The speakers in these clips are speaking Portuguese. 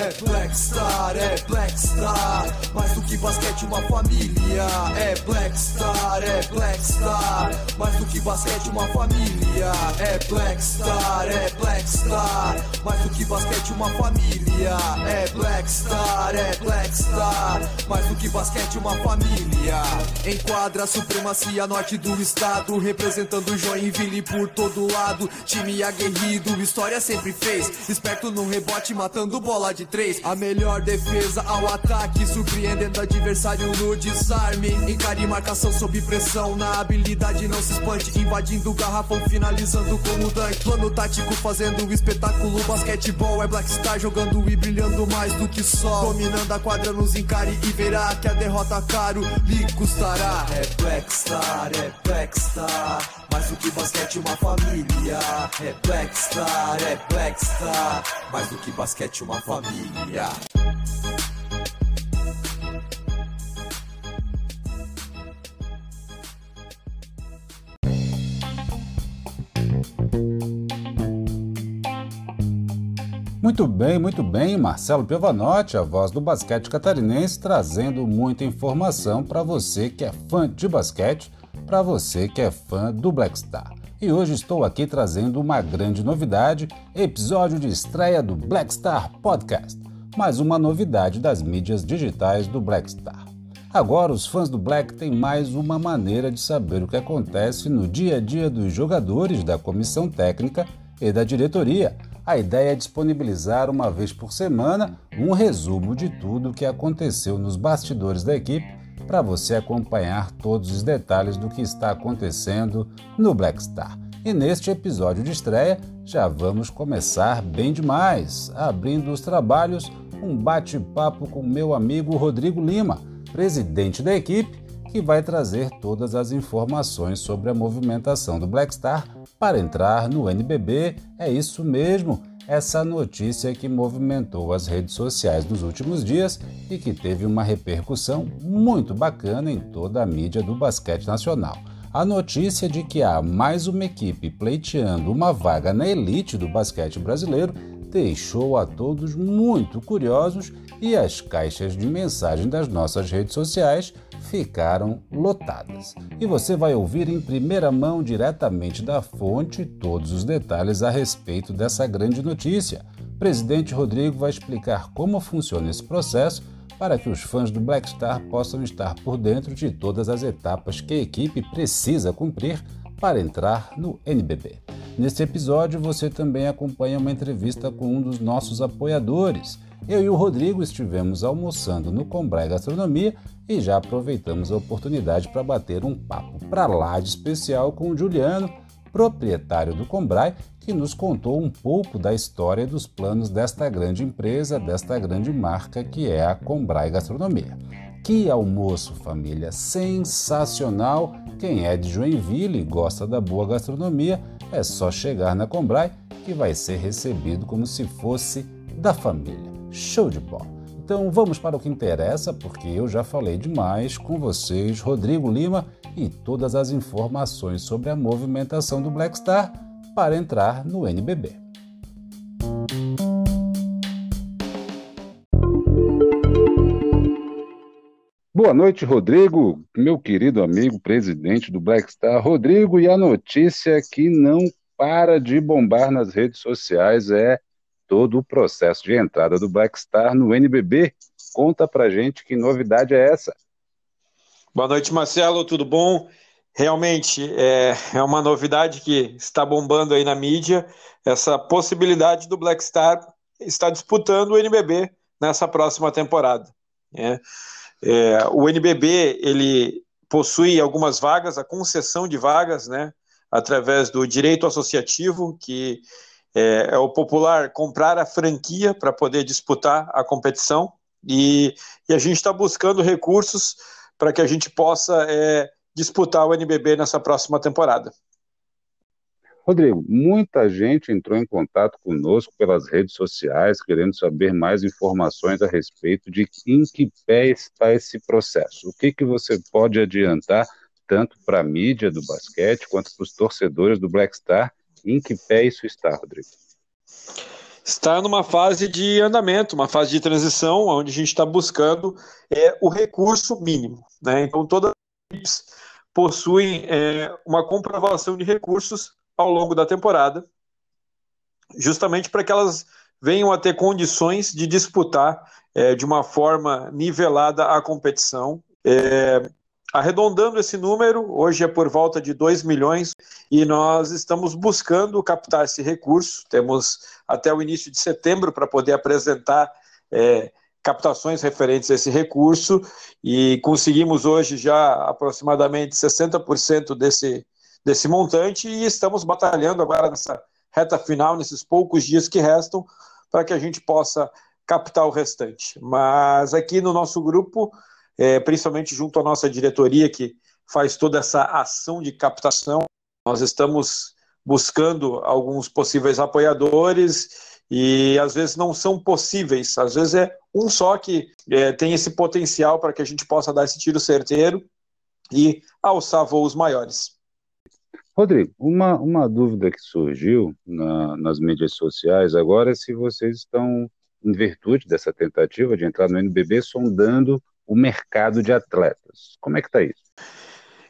É Black Star, é Black Star. Mais do que basquete, uma família. É Black Star, é Black Star. Mais do que basquete, uma família. É Black Star, é Black Star. Mais do que basquete, uma família. É Black Star, é Black Star. Mais do que basquete, uma família. Enquadra a supremacia norte do estado. Representando Joinville por todo lado. Time aguerrido, história sempre fez. Esperto no rebote, matando bola de três. A melhor defesa ao ataque, surpreendendo adversário no desarme. Encare marcação sob pressão, na habilidade não se espante. Invadindo o garrafão, finalizando como dunk. Plano tático, fazendo o espetáculo. Basquetebol é Black Star jogando e brilhando mais do que sol. Dominando a quadra, nos encare e verá que a derrota caro lhe custará. É Black Star, é Black Star. Mais do que basquete, uma família. É Black Star, é Black Star. Mais do que basquete, uma família. Muito bem, muito bem. Marcelo Piovanotti, a voz do basquete catarinense, trazendo muita informação para você que é fã de basquete, para você que é fã do Black Star. E hoje estou aqui trazendo uma grande novidade, episódio de estreia do Black Star Podcast, mais uma novidade das mídias digitais do Black Star. Agora, os fãs do Black têm mais uma maneira de saber o que acontece no dia a dia dos jogadores, da comissão técnica e da diretoria a ideia é disponibilizar uma vez por semana um resumo de tudo o que aconteceu nos bastidores da equipe para você acompanhar todos os detalhes do que está acontecendo no Black Star. E neste episódio de estreia já vamos começar bem demais, abrindo os trabalhos, um bate-papo com meu amigo Rodrigo Lima, presidente da equipe, que vai trazer todas as informações sobre a movimentação do Black Star para entrar no NBB. É isso mesmo, essa notícia que movimentou as redes sociais nos últimos dias e que teve uma repercussão muito bacana em toda a mídia do basquete nacional. A notícia de que há mais uma equipe pleiteando uma vaga na elite do basquete brasileiro deixou a todos muito curiosos e as caixas de mensagem das nossas redes sociais ficaram lotadas. E você vai ouvir em primeira mão, diretamente da fonte, todos os detalhes a respeito dessa grande notícia. O presidente Rodrigo vai explicar como funciona esse processo para que os fãs do Black Star possam estar por dentro de todas as etapas que a equipe precisa cumprir para entrar no NBB. Neste episódio, você também acompanha uma entrevista com um dos nossos apoiadores. Eu e o Rodrigo estivemos almoçando no Combrai Gastronomia e já aproveitamos a oportunidade para bater um papo para lá de especial com o Juliano, proprietário do Combrai, que nos contou um pouco da história e dos planos desta grande empresa, desta grande marca que é a Combrai Gastronomia. Que almoço, família! Sensacional! Quem é de Joinville e gosta da boa gastronomia, é só chegar na Combrai que vai ser recebido como se fosse da família. Show de bola! Então vamos para o que interessa, porque eu já falei demais com vocês, Rodrigo Lima, e todas as informações sobre a movimentação do Black Star para entrar no NBB. Boa noite, Rodrigo, meu querido amigo presidente do Black Star. Rodrigo, e a notícia que não para de bombar nas redes sociais é todo o processo de entrada do Black Star no NBB. Conta pra gente que novidade é essa. Boa noite, Marcelo, tudo bom? Realmente é, é uma novidade que está bombando aí na mídia, essa possibilidade do Black Star estar disputando o NBB nessa próxima temporada. Né? É, o NBB ele possui algumas vagas, a concessão de vagas, né, através do direito associativo, que é, é o popular comprar a franquia para poder disputar a competição e, e a gente está buscando recursos para que a gente possa é, disputar o NBB nessa próxima temporada. Rodrigo, muita gente entrou em contato conosco pelas redes sociais, querendo saber mais informações a respeito de em que pé está esse processo. O que, que você pode adiantar, tanto para a mídia do basquete, quanto para os torcedores do Black Star, em que pé isso está, Rodrigo? está numa fase de andamento, uma fase de transição, onde a gente está buscando é, o recurso mínimo. Né? Então, todas as possuem é, uma comprovação de recursos ao longo da temporada, justamente para que elas venham a ter condições de disputar é, de uma forma nivelada a competição. É, arredondando esse número, hoje é por volta de 2 milhões e nós estamos buscando captar esse recurso. Temos até o início de setembro para poder apresentar é, captações referentes a esse recurso e conseguimos hoje já aproximadamente 60% desse, desse montante e estamos batalhando agora nessa reta final, nesses poucos dias que restam, para que a gente possa captar o restante. Mas aqui no nosso grupo, é, principalmente junto à nossa diretoria, que faz toda essa ação de captação, nós estamos buscando alguns possíveis apoiadores e às vezes não são possíveis, às vezes é um só que é, tem esse potencial para que a gente possa dar esse tiro certeiro e alçar voos maiores. Rodrigo, uma, uma dúvida que surgiu na, nas mídias sociais agora é se vocês estão, em virtude dessa tentativa de entrar no NBB, sondando o mercado de atletas. Como é que está isso?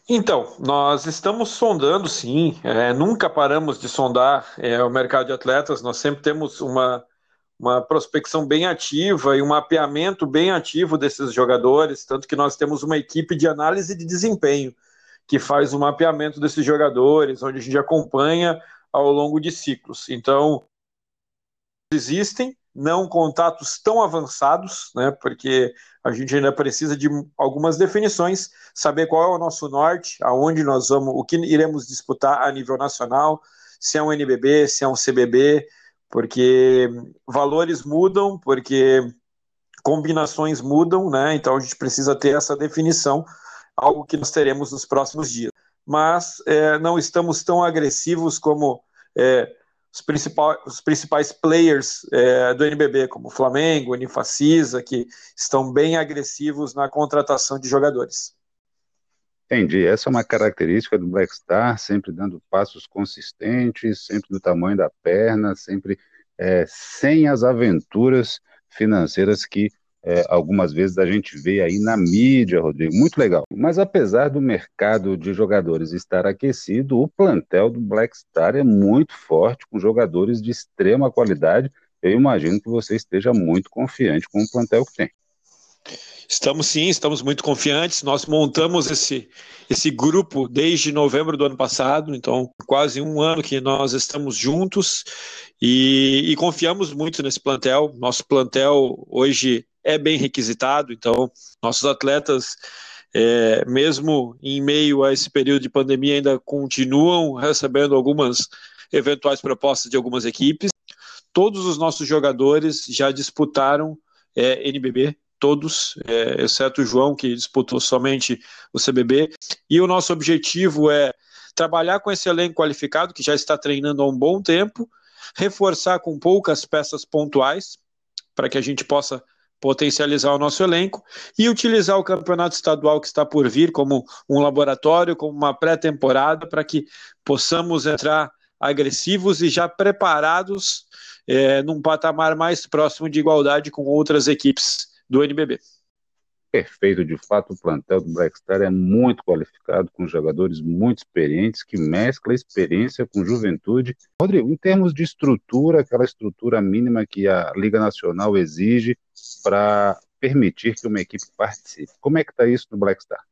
Então, nós estamos sondando, sim, é, nunca paramos de sondar é, o mercado de atletas, nós sempre temos uma, uma prospecção bem ativa e um mapeamento bem ativo desses jogadores, tanto que nós temos uma equipe de análise de desempenho que faz o mapeamento desses jogadores, onde a gente acompanha ao longo de ciclos. Então, existem, não contatos tão avançados, né, porque a gente ainda precisa de algumas definições, saber qual é o nosso norte, aonde nós vamos, o que iremos disputar a nível nacional, se é um NBB, se é um CBB, porque valores mudam, porque combinações mudam, né? Então a gente precisa ter essa definição, algo que nós teremos nos próximos dias. Mas é, não estamos tão agressivos como é, os, principais, os principais players é, do NBB, como Flamengo, Unifacisa, que estão bem agressivos na contratação de jogadores. Entendi. Essa é uma característica do Black Star, sempre dando passos consistentes, sempre do tamanho da perna, sempre é, sem as aventuras financeiras que é, algumas vezes a gente vê aí na mídia, Rodrigo, muito legal. Mas apesar do mercado de jogadores estar aquecido, o plantel do Black Star é muito forte, com jogadores de extrema qualidade. Eu imagino que você esteja muito confiante com o plantel que tem. Estamos sim, estamos muito confiantes. Nós montamos esse, esse grupo desde novembro do ano passado, então quase um ano que nós estamos juntos e, e confiamos muito nesse plantel. Nosso plantel hoje é bem requisitado, então nossos atletas, é, mesmo em meio a esse período de pandemia, ainda continuam recebendo algumas eventuais propostas de algumas equipes. Todos os nossos jogadores já disputaram é, NBB, todos, é, exceto o João, que disputou somente o CBB. E o nosso objetivo é trabalhar com esse elenco qualificado, que já está treinando há um bom tempo, reforçar com poucas peças pontuais, para que a gente possa potencializar o nosso elenco e utilizar o campeonato estadual que está por vir como um laboratório, como uma pré-temporada, para que possamos entrar agressivos e já preparados é, num patamar mais próximo de igualdade com outras equipes do NBB perfeito, de fato, o plantel do Black Star é muito qualificado, com jogadores muito experientes, que mescla experiência com juventude. Rodrigo, em termos de estrutura, aquela estrutura mínima que a Liga Nacional exige para permitir que uma equipe participe, como é que está isso no Black Star?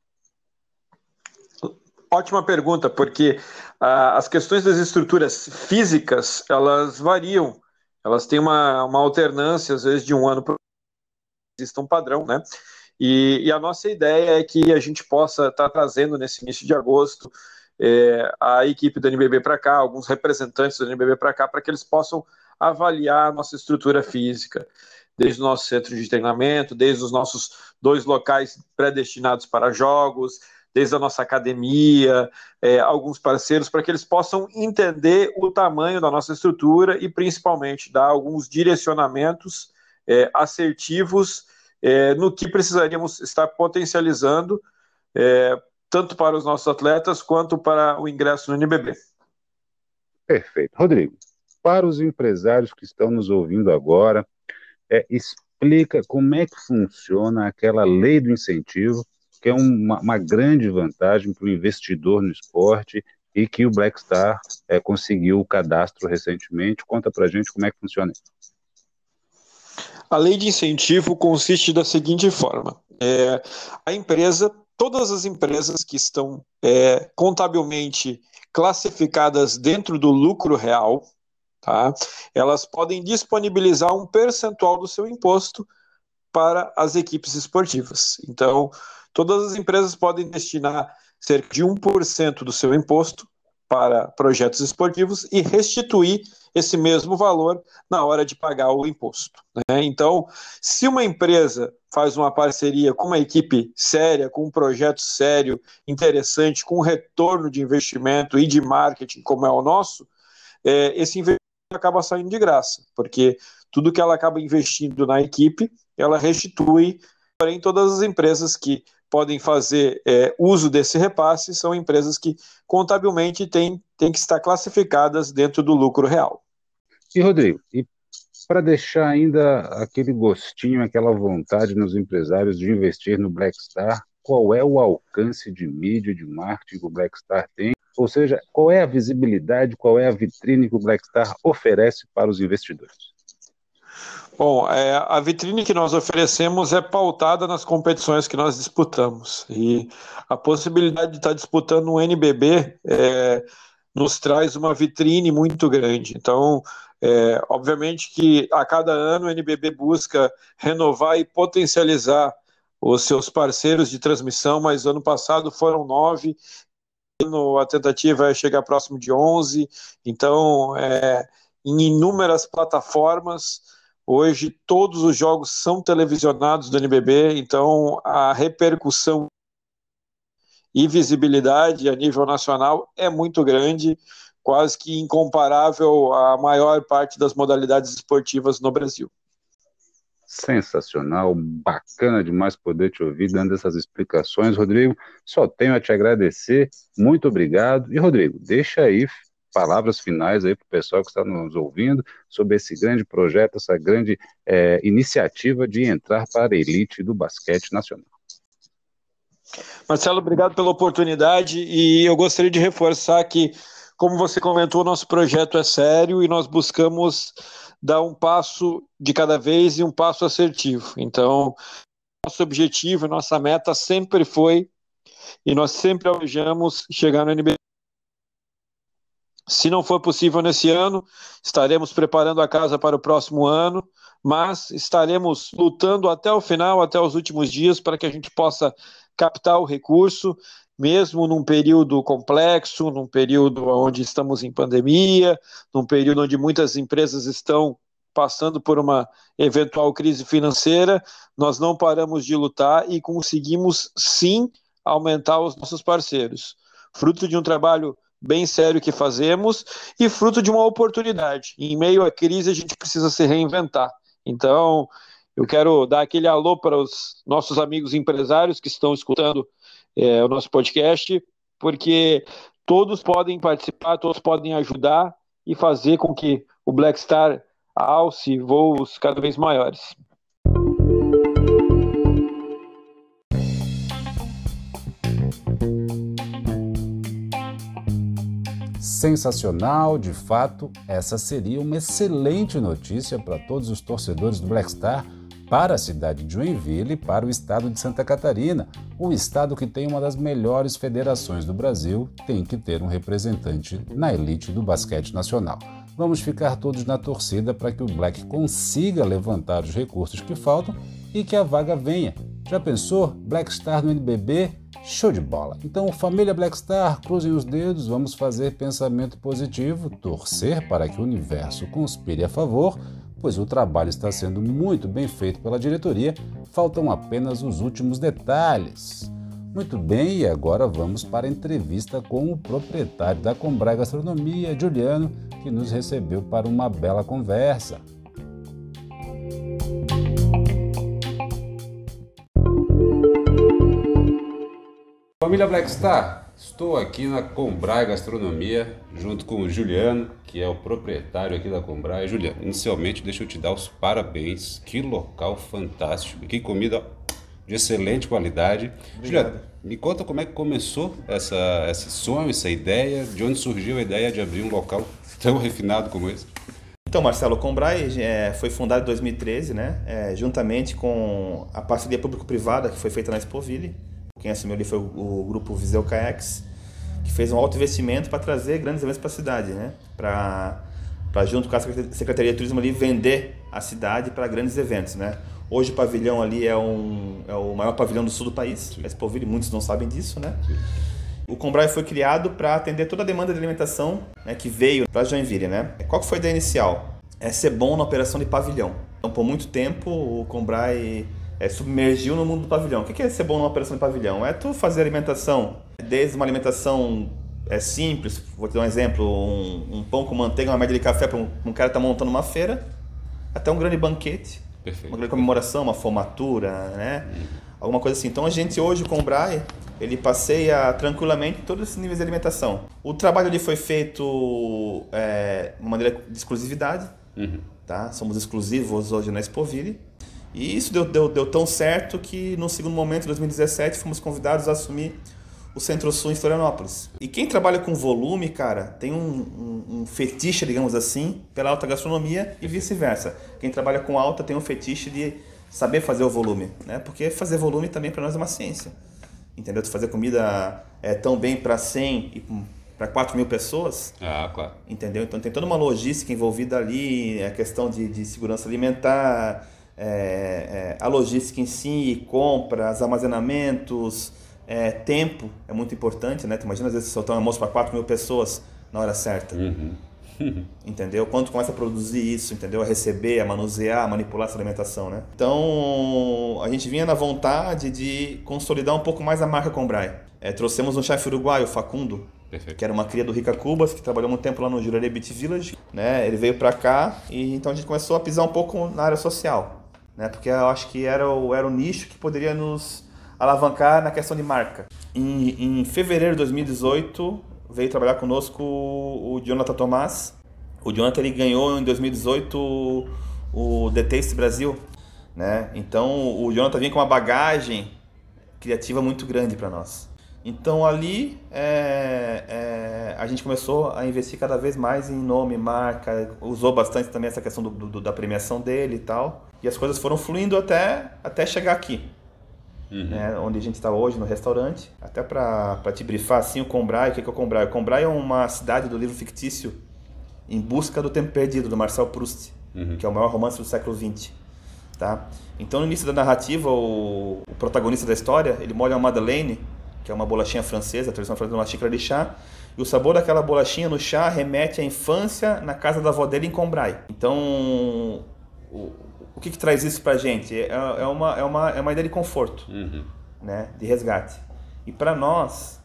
Ótima pergunta, porque ah, as questões das estruturas físicas, elas variam, elas têm uma, uma alternância, às vezes, de um ano para existe um padrão, né? E, e, a nossa ideia é que a gente possa estar tá trazendo nesse início de agosto é, a equipe do NBB para cá, alguns representantes do NBB para cá, para que eles possam avaliar a nossa estrutura física, desde o nosso centro de treinamento, desde os nossos dois locais predestinados para jogos, desde a nossa academia, é, alguns parceiros, para que eles possam entender o tamanho da nossa estrutura e principalmente dar alguns direcionamentos é, assertivos é, no que precisaríamos estar potencializando, é, tanto para os nossos atletas quanto para o ingresso no NBB. Perfeito. Rodrigo, para os empresários que estão nos ouvindo agora, é, explica como é que funciona aquela lei do incentivo, que é uma, uma grande vantagem para o investidor no esporte e que o Blackstar é, conseguiu o cadastro recentemente. Conta para gente como é que funciona isso. A lei de incentivo consiste da seguinte forma: é, a empresa, todas as empresas que estão é, contabilmente classificadas dentro do lucro real, tá, elas podem disponibilizar um percentual do seu imposto para as equipes esportivas. Então, todas as empresas podem destinar cerca de 1% do seu imposto para projetos esportivos e restituir esse mesmo valor na hora de pagar o imposto. Né? Então, se uma empresa faz uma parceria com uma equipe séria, com um projeto sério, interessante, com retorno de investimento e de marketing, como é o nosso, é, esse investimento acaba saindo de graça, porque tudo que ela acaba investindo na equipe, ela restitui, porém, todas as empresas que podem fazer é, uso desse repasse são empresas que contabilmente têm, têm que estar classificadas dentro do lucro real. E Rodrigo, e para deixar ainda aquele gostinho, aquela vontade nos empresários de investir no Blackstar, qual é o alcance de mídia, de marketing que o Blackstar tem? Ou seja, qual é a visibilidade, qual é a vitrine que o Blackstar oferece para os investidores? Bom, é, a vitrine que nós oferecemos é pautada nas competições que nós disputamos. E a possibilidade de estar disputando um NBB é, nos traz uma vitrine muito grande. Então, é, obviamente que a cada ano o NBB busca renovar e potencializar os seus parceiros de transmissão, mas ano passado foram nove, a tentativa é chegar próximo de onze, então, é, em inúmeras plataformas, Hoje todos os jogos são televisionados do NBB, então a repercussão e visibilidade a nível nacional é muito grande, quase que incomparável à maior parte das modalidades esportivas no Brasil. Sensacional, bacana demais poder te ouvir dando essas explicações, Rodrigo. Só tenho a te agradecer, muito obrigado. E, Rodrigo, deixa aí palavras finais aí para o pessoal que está nos ouvindo sobre esse grande projeto, essa grande é, iniciativa de entrar para a elite do basquete nacional. Marcelo, obrigado pela oportunidade e eu gostaria de reforçar que, como você comentou, nosso projeto é sério e nós buscamos dar um passo de cada vez e um passo assertivo. Então, nosso objetivo, nossa meta sempre foi e nós sempre almejamos chegar no NBA se não for possível nesse ano, estaremos preparando a casa para o próximo ano, mas estaremos lutando até o final, até os últimos dias, para que a gente possa captar o recurso, mesmo num período complexo, num período onde estamos em pandemia, num período onde muitas empresas estão passando por uma eventual crise financeira, nós não paramos de lutar e conseguimos sim aumentar os nossos parceiros. Fruto de um trabalho bem sério que fazemos e fruto de uma oportunidade. Em meio à crise, a gente precisa se reinventar. Então, eu quero dar aquele alô para os nossos amigos empresários que estão escutando é, o nosso podcast, porque todos podem participar, todos podem ajudar e fazer com que o Black Star alce voos cada vez maiores. Sensacional, de fato, essa seria uma excelente notícia para todos os torcedores do Black Star, para a cidade de Joinville e para o estado de Santa Catarina. O estado que tem uma das melhores federações do Brasil tem que ter um representante na elite do basquete nacional. Vamos ficar todos na torcida para que o Black consiga levantar os recursos que faltam e que a vaga venha. Já pensou? Black Star no NBB? Show de bola! Então, família Blackstar, cruzem os dedos, vamos fazer pensamento positivo, torcer para que o universo conspire a favor, pois o trabalho está sendo muito bem feito pela diretoria, faltam apenas os últimos detalhes. Muito bem, e agora vamos para a entrevista com o proprietário da Combrai Gastronomia, Juliano, que nos recebeu para uma bela conversa. Família Blackstar, Estou aqui na Combrai Gastronomia, junto com o Juliano, que é o proprietário aqui da Combrai. Juliano, inicialmente deixa eu te dar os parabéns. Que local fantástico, que comida de excelente qualidade. Obrigado. Juliano, me conta como é que começou essa, esse sonho, essa ideia, de onde surgiu a ideia de abrir um local tão refinado como esse? Então, Marcelo, o Combrai é, foi fundado em 2013, né? É, juntamente com a parceria público-privada que foi feita na Expoville. Quem assumiu ali foi o, o grupo Viseu Kayax, que fez um alto investimento para trazer grandes eventos para a cidade, né? Para junto com a Secretaria de Turismo ali vender a cidade para grandes eventos, né? Hoje o pavilhão ali é, um, é o maior pavilhão do sul do país, Sim. Expoville, muitos não sabem disso, né? Sim. O Combrai foi criado para atender toda a demanda de alimentação né, que veio para Joinville, né? Qual que foi a ideia inicial? É ser bom na operação de pavilhão. Então, por muito tempo, o Combrai é, submergiu no mundo do pavilhão. O que é ser bom na operação de pavilhão? É tu fazer alimentação, desde uma alimentação é simples, vou te dar um exemplo, um, um pão com manteiga, uma média de café para um, um cara tá montando uma feira, até um grande banquete, Perfeito. uma grande comemoração, uma formatura, né? Uhum. Alguma coisa assim. Então a gente hoje com o Brai, ele passeia tranquilamente todos esses níveis de alimentação. O trabalho ali foi feito é, de maneira de exclusividade, uhum. tá? Somos exclusivos hoje na Expoville. E isso deu, deu, deu tão certo que no segundo momento, em 2017, fomos convidados a assumir o Centro-Sul em Florianópolis. E quem trabalha com volume, cara, tem um, um, um fetiche, digamos assim, pela alta gastronomia e vice-versa. Quem trabalha com alta tem um fetiche de saber fazer o volume, né? Porque fazer volume também para nós é uma ciência entendeu? Tu fazer comida é, tão bem para 100 e para 4 mil pessoas. Ah, claro. Entendeu? Então tem toda uma logística envolvida ali, a questão de, de segurança alimentar, é, é, a logística em si, compras, armazenamentos, é, tempo é muito importante, né? Tu imagina às vezes soltar um almoço para 4 mil pessoas na hora certa. Uhum. entendeu? Quando começa a produzir isso, entendeu? A receber, a manusear, a manipular essa alimentação, né? Então, a gente vinha na vontade de consolidar um pouco mais a marca Combrai. É, trouxemos um chefe uruguaio, Facundo, Perfeito. que era uma cria do Rica Cubas, que trabalhou muito tempo lá no Jurerê Beach Village, né? Ele veio para cá e então a gente começou a pisar um pouco na área social, né? Porque eu acho que era o, era o nicho que poderia nos alavancar na questão de marca. Em, em fevereiro de 2018, veio trabalhar conosco o Jonathan Tomás. O Jonathan ele ganhou em 2018 o The Taste Brasil, né? Então o Jonathan vinha com uma bagagem criativa muito grande para nós. Então ali é, é, a gente começou a investir cada vez mais em nome, marca, usou bastante também essa questão do, do, da premiação dele e tal. E as coisas foram fluindo até, até chegar aqui uhum. né, onde a gente está hoje, no restaurante. Até para te brifar assim, o Combrai, o que é o Combrai? O Combrai é uma cidade do livro fictício Em Busca do Tempo Perdido, do Marcel Proust, uhum. que é o maior romance do século XX. Tá? Então, no início da narrativa, o, o protagonista da história, ele molha uma Madeleine, que é uma bolachinha francesa, a tradição francesa uma xícara de chá, e o sabor daquela bolachinha no chá remete à infância na casa da avó dele em Combrai. Então, o, o que, que traz isso para a gente? É, é, uma, é, uma, é uma ideia de conforto, uhum. né? de resgate. E para nós,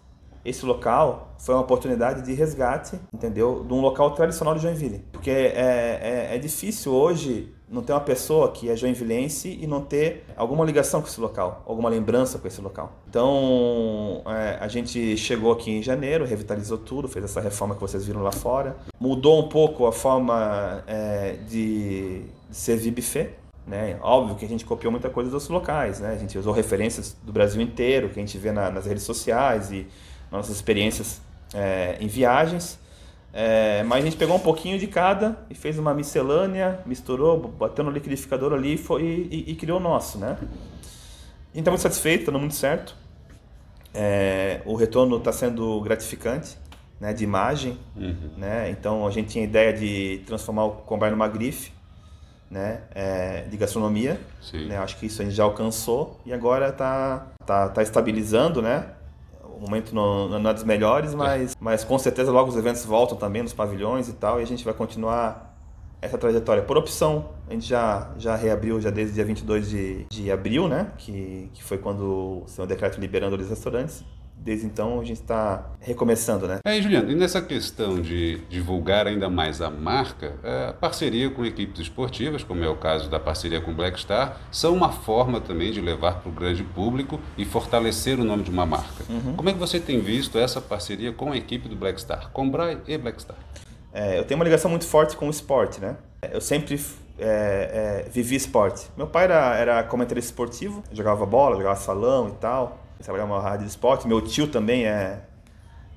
esse local foi uma oportunidade de resgate, entendeu? De um local tradicional de Joinville. Porque é, é, é difícil hoje não ter uma pessoa que é joinvilense e não ter alguma ligação com esse local, alguma lembrança com esse local. Então, é, a gente chegou aqui em janeiro, revitalizou tudo, fez essa reforma que vocês viram lá fora, mudou um pouco a forma é, de, servir buffet, né? Óbvio que a gente copiou muita coisa dos locais, né? A gente usou referências do Brasil inteiro, que a gente vê na, nas redes sociais e nossas experiências é, em viagens. É, mas a gente pegou um pouquinho de cada e fez uma miscelânea, misturou, bateu no liquidificador ali e, foi, e, e criou o nosso, né? Está muito satisfeito, está dando muito certo. É, o retorno está sendo gratificante, né? De imagem, uhum. né? Então a gente tinha a ideia de transformar o Combine numa grife, né, é, de gastronomia. Né, acho que isso a gente já alcançou e agora está tá, tá estabilizando, né? O momento não, não é dos melhores, mas, mas com certeza logo os eventos voltam também nos pavilhões e tal, e a gente vai continuar essa trajetória. Por opção, a gente já, já reabriu já desde dia 22 de, de abril, né? Que, que foi quando o seu decreto liberando os restaurantes. Desde então a gente está recomeçando, né? É, Juliano, e nessa questão de divulgar ainda mais a marca, é, a parceria com equipes esportivas, como é o caso da parceria com Black Star, são uma forma também de levar para o grande público e fortalecer o nome de uma marca. Uhum. Como é que você tem visto essa parceria com a equipe do Black Star, com Bray e Black Star? É, eu tenho uma ligação muito forte com o esporte, né? Eu sempre é, é, vivi esporte. Meu pai era, era comentarista esportivo, jogava bola, jogava salão e tal trabalhava na rádio de esporte. Meu tio também é,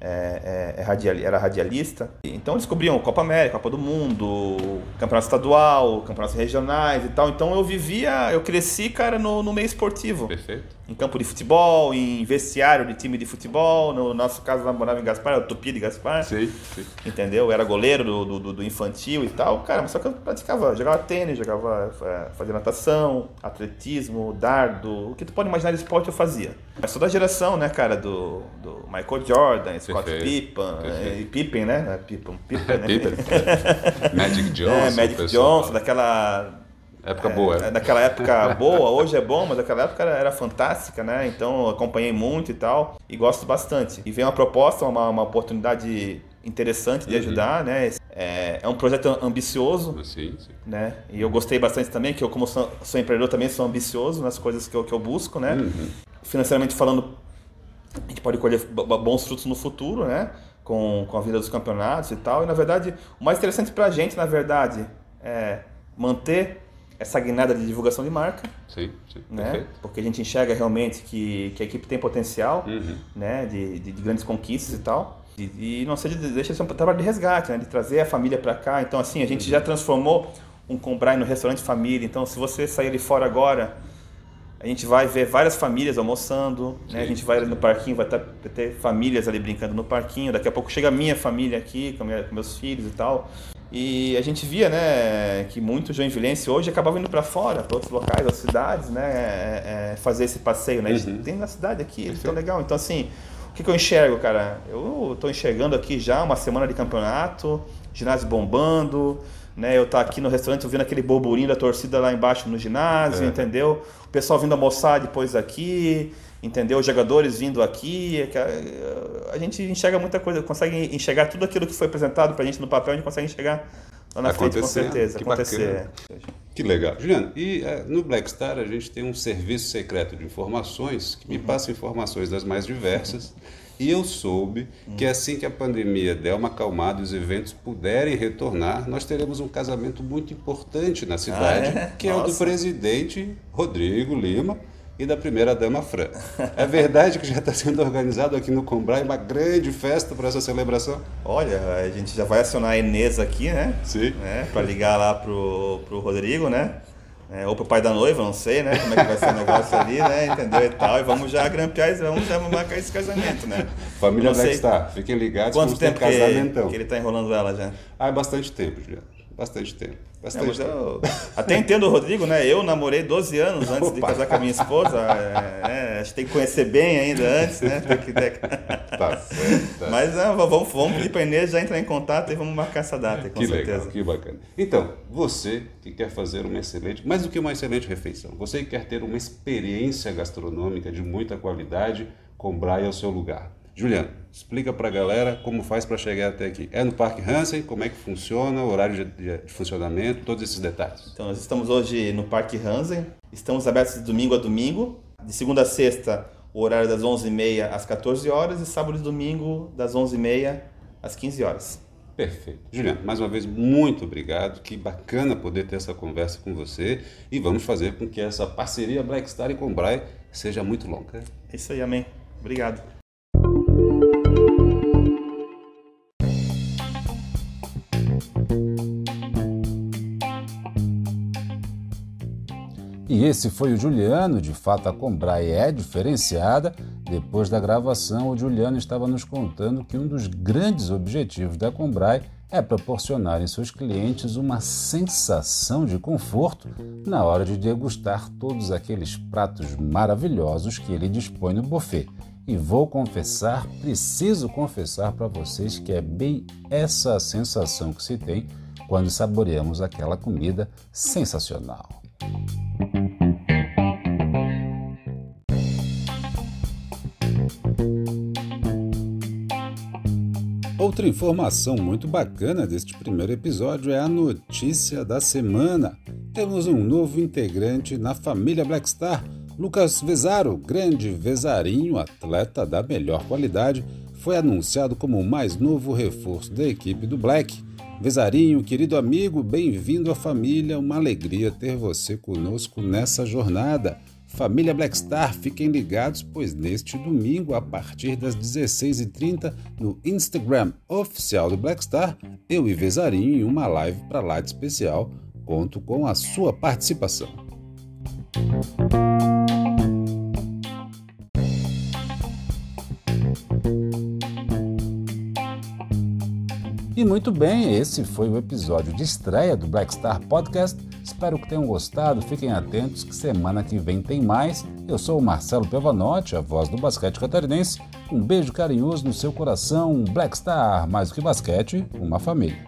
é, é, é radial, era radialista. Então eles cobriam Copa América, Copa do Mundo, campeonato estadual, campeonatos regionais e tal. Então eu vivia, eu cresci, cara, no, no meio esportivo. Perfeito. Em campo de futebol, em vestiário de time de futebol. No nosso caso, lá morava em Gaspar, era Tupi de Gaspar. Sim, sim. Entendeu? Eu era goleiro do, do, do, infantil e tal. Cara, mas só que eu praticava, jogava tênis, jogava, é, fazia natação, atletismo, dardo. O que tu pode imaginar de esporte eu fazia. Mas toda a geração, né, cara, do, do Michael Jordan, Scott Pippen, Pippen, né? Pippen, Pippen, né? Magic Johnson. É, Magic Johnson, daquela Época boa. É, daquela época boa, hoje é bom, mas daquela época era, era, fantástica, né? Então acompanhei muito e tal, e gosto bastante. E vem uma proposta, uma, uma oportunidade interessante de uhum. ajudar, né? É, é, um projeto ambicioso, sim, sim. né? E eu gostei bastante também, que eu como sou, sou empreendedor também sou ambicioso nas coisas que eu, que eu busco, né? Uhum. Financeiramente falando, a gente pode colher bons frutos no futuro, né? Com, com a vida dos campeonatos e tal. E na verdade, o mais interessante para a gente, na verdade, é manter essa guinada de divulgação de marca. Sim, sim. Né? Perfeito. Porque a gente enxerga realmente que, que a equipe tem potencial uhum. né? De, de, de, grandes conquistas e tal. E, e não seja, deixa de ser um trabalho de resgate, né? de trazer a família para cá. Então, assim, a gente uhum. já transformou um Combrai no restaurante família. Então, se você sair ali fora agora, a gente vai ver várias famílias almoçando, né? a gente vai ali no parquinho, vai ter, ter famílias ali brincando no parquinho. Daqui a pouco chega a minha família aqui, com, minha, com meus filhos e tal. E a gente via, né, que muito joinvilense hoje acabava indo para fora, para outros locais, outras cidades, né, é, é, fazer esse passeio, né? Uhum. Tem na cidade aqui, então legal. Então assim, o que, que eu enxergo, cara? Eu estou enxergando aqui já uma semana de campeonato, ginásio bombando, né? Eu tá aqui no restaurante ouvindo aquele burburinho da torcida lá embaixo no ginásio, é. entendeu? O pessoal vindo almoçar depois aqui, entendeu? Jogadores vindo aqui, é eh, a gente enxerga muita coisa, consegue enxergar tudo aquilo que foi apresentado para a gente no papel, a gente consegue enxergar lá na frente, com certeza. Que acontecer. Bacana. Que legal. Juliano, e uh, no Black Star a gente tem um serviço secreto de informações que me uhum. passa informações das mais diversas. E eu soube que uhum. assim que a pandemia der uma acalmada e os eventos puderem retornar, nós teremos um casamento muito importante na cidade, ah, é? que Nossa. é o do presidente Rodrigo Lima e da primeira-dama Fran. É verdade que já está sendo organizado aqui no Combrai uma grande festa para essa celebração? Olha, a gente já vai acionar a Inês aqui, né? Sim. Né? Para ligar lá pro, pro Rodrigo, né? É, ou pro pai da noiva, não sei, né? Como é que vai ser o negócio ali, né? Entendeu? E tal. E vamos já grampear, vamos já marcar esse casamento, né? Família Black Star, fiquem ligados. Quanto tempo que, que ele está enrolando ela já? Ah, é bastante tempo, Juliano. Bastante tempo. Bastante é, eu, até entendo o Rodrigo, né? Eu namorei 12 anos antes Opa. de casar com a minha esposa. É, é, a gente tem que conhecer bem ainda antes, né? Tem que, tem Tá certo. Tá. Mas não, vamos, vamos pedir para a Inês já entrar em contato e vamos marcar essa data, com que certeza. Legal, que bacana. Então, você que quer fazer uma excelente, mais do que uma excelente refeição, você que quer ter uma experiência gastronômica de muita qualidade, com Braia ao seu lugar. Juliano, explica para a galera como faz para chegar até aqui. É no Parque Hansen, como é que funciona, o horário de, de, de, funcionamento, todos esses detalhes. Então, nós estamos hoje no Parque Hansen, estamos abertos de domingo a domingo, de segunda a sexta, o horário das 11h30 às 14 horas e sábado e domingo das 11h30 às 15 horas. Perfeito. Juliano, mais uma vez, muito obrigado. Que bacana poder ter essa conversa com você e vamos fazer com que essa parceria Black Star e Combrai seja muito longa. É isso aí, amém. Obrigado. Esse foi o Juliano, de fato a Combrai é diferenciada. Depois da gravação, o Juliano estava nos contando que um dos grandes objetivos da Combrai é proporcionar em seus clientes uma sensação de conforto na hora de degustar todos aqueles pratos maravilhosos que ele dispõe no buffet. E vou confessar, preciso confessar para vocês que é bem essa sensação que se tem quando saboreamos aquela comida sensacional. Outra informação muito bacana deste primeiro episódio é a notícia da semana. Temos um novo integrante na família Blackstar, Lucas Vezaro, grande Vezarinho, atleta da melhor qualidade, foi anunciado como o mais novo reforço da equipe do Black. Vezarinho, querido amigo, bem-vindo à família, uma alegria ter você conosco nessa jornada. Família Blackstar, fiquem ligados, pois neste domingo, a partir das 16h30, no Instagram oficial do Blackstar, eu e Vezarinho em uma live para lá de especial, conto com a sua participação. E muito bem, esse foi o episódio de estreia do Black Star Podcast. Espero que tenham gostado, fiquem atentos que semana que vem tem mais. Eu sou o Marcelo Pevanotti, a voz do basquete catarinense. Um beijo carinhoso no seu coração, Black Star, mais do que basquete, uma família.